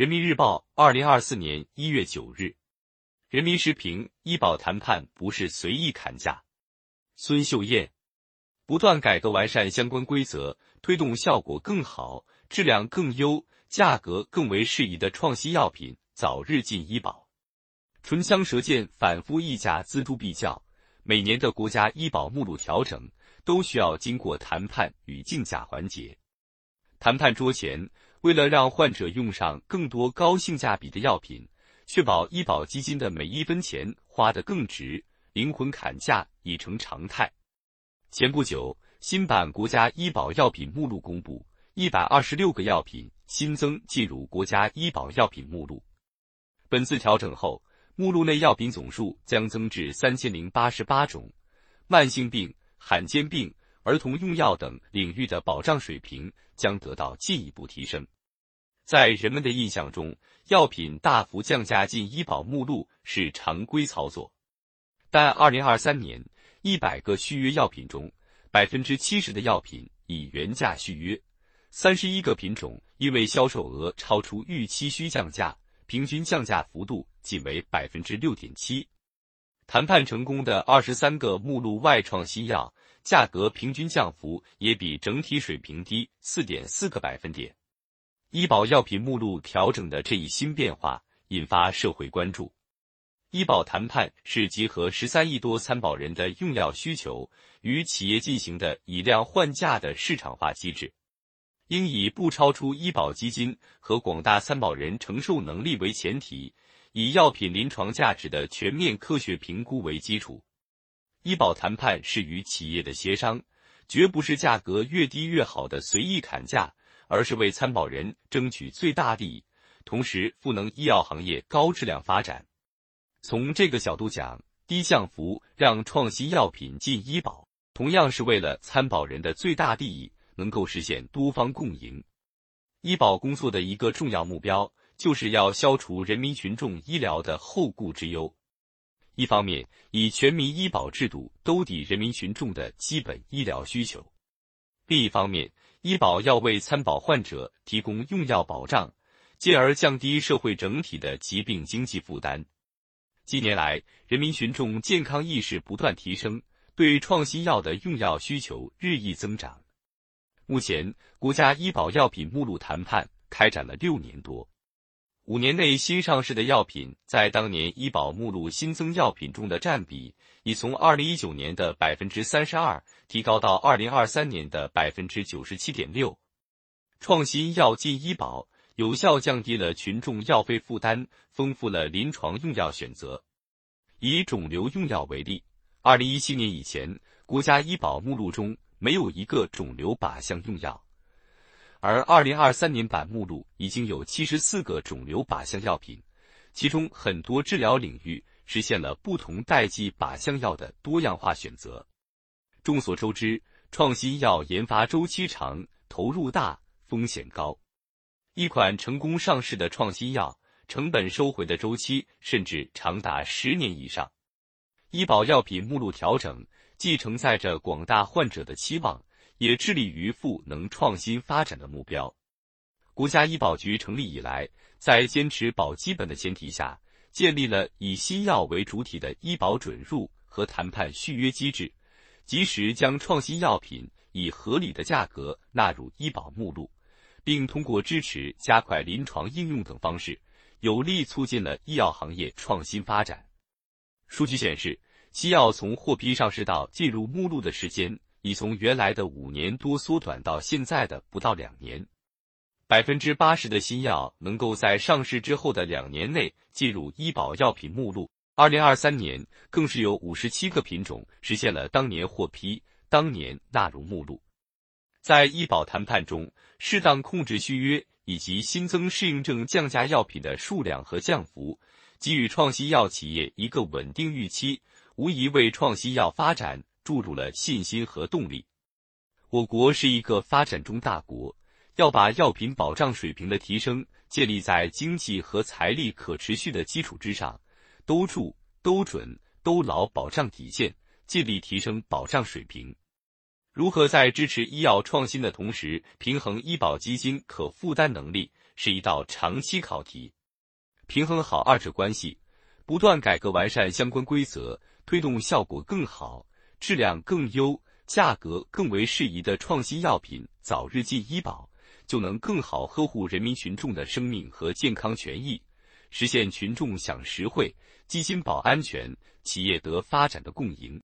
人民日报，二零二四年一月九日。人民时评：医保谈判不是随意砍价。孙秀燕，不断改革完善相关规则，推动效果更好、质量更优、价格更为适宜的创新药品早日进医保。唇枪舌剑、反复议价、锱铢必较，每年的国家医保目录调整都需要经过谈判与竞价环节。谈判桌前。为了让患者用上更多高性价比的药品，确保医保基金的每一分钱花得更值，灵魂砍价已成常态。前不久，新版国家医保药品目录公布，一百二十六个药品新增进入国家医保药品目录。本次调整后，目录内药品总数将增至三千零八十八种，慢性病、罕见病。儿童用药等领域的保障水平将得到进一步提升。在人们的印象中，药品大幅降价进医保目录是常规操作。但二零二三年，一百个续约药品中，百分之七十的药品以原价续约，三十一个品种因为销售额超出预期需降价，平均降价幅度仅为百分之六点七。谈判成功的二十三个目录外创新药。价格平均降幅也比整体水平低四点四个百分点。医保药品目录调整的这一新变化引发社会关注。医保谈判是集合十三亿多参保人的用药需求与企业进行的以量换价的市场化机制，应以不超出医保基金和广大参保人承受能力为前提，以药品临床价值的全面科学评估为基础。医保谈判是与企业的协商，绝不是价格越低越好的随意砍价，而是为参保人争取最大利益，同时赋能医药行业高质量发展。从这个角度讲，低降幅让创新药品进医保，同样是为了参保人的最大利益能够实现多方共赢。医保工作的一个重要目标，就是要消除人民群众医疗的后顾之忧。一方面，以全民医保制度兜底人民群众的基本医疗需求；另一方面，医保要为参保患者提供用药保障，进而降低社会整体的疾病经济负担。近年来，人民群众健康意识不断提升，对创新药的用药需求日益增长。目前，国家医保药品目录谈判开展了六年多。五年内新上市的药品，在当年医保目录新增药品中的占比，已从二零一九年的百分之三十二提高到二零二三年的百分之九十七点六。创新药进医保，有效降低了群众药费负担，丰富了临床用药选择。以肿瘤用药为例，二零一七年以前，国家医保目录中没有一个肿瘤靶向用药。而二零二三年版目录已经有七十四个肿瘤靶向药品，其中很多治疗领域实现了不同代际靶向药的多样化选择。众所周知，创新药研发周期长、投入大、风险高，一款成功上市的创新药，成本收回的周期甚至长达十年以上。医保药品目录调整，既承载着广大患者的期望。也致力于赋能创新发展的目标。国家医保局成立以来，在坚持保基本的前提下，建立了以新药为主体的医保准入和谈判续约机制，及时将创新药品以合理的价格纳入医保目录，并通过支持、加快临床应用等方式，有力促进了医药行业创新发展。数据显示，新药从获批上市到进入目录的时间。已从原来的五年多缩短到现在的不到两年，百分之八十的新药能够在上市之后的两年内进入医保药品目录。二零二三年更是有五十七个品种实现了当年获批、当年纳入目录。在医保谈判中，适当控制续约以及新增适应症降价药品的数量和降幅，给予创新药企业一个稳定预期，无疑为创新药发展。注入了信心和动力。我国是一个发展中大国，要把药品保障水平的提升建立在经济和财力可持续的基础之上，兜住、兜准、兜牢保障底线，尽力提升保障水平。如何在支持医药创新的同时，平衡医保基金可负担能力，是一道长期考题。平衡好二者关系，不断改革完善相关规则，推动效果更好、质量更优、价格更为适宜的创新药品早日进医保，就能更好呵护人民群众的生命和健康权益，实现群众享实惠、基金保安全、企业得发展的共赢。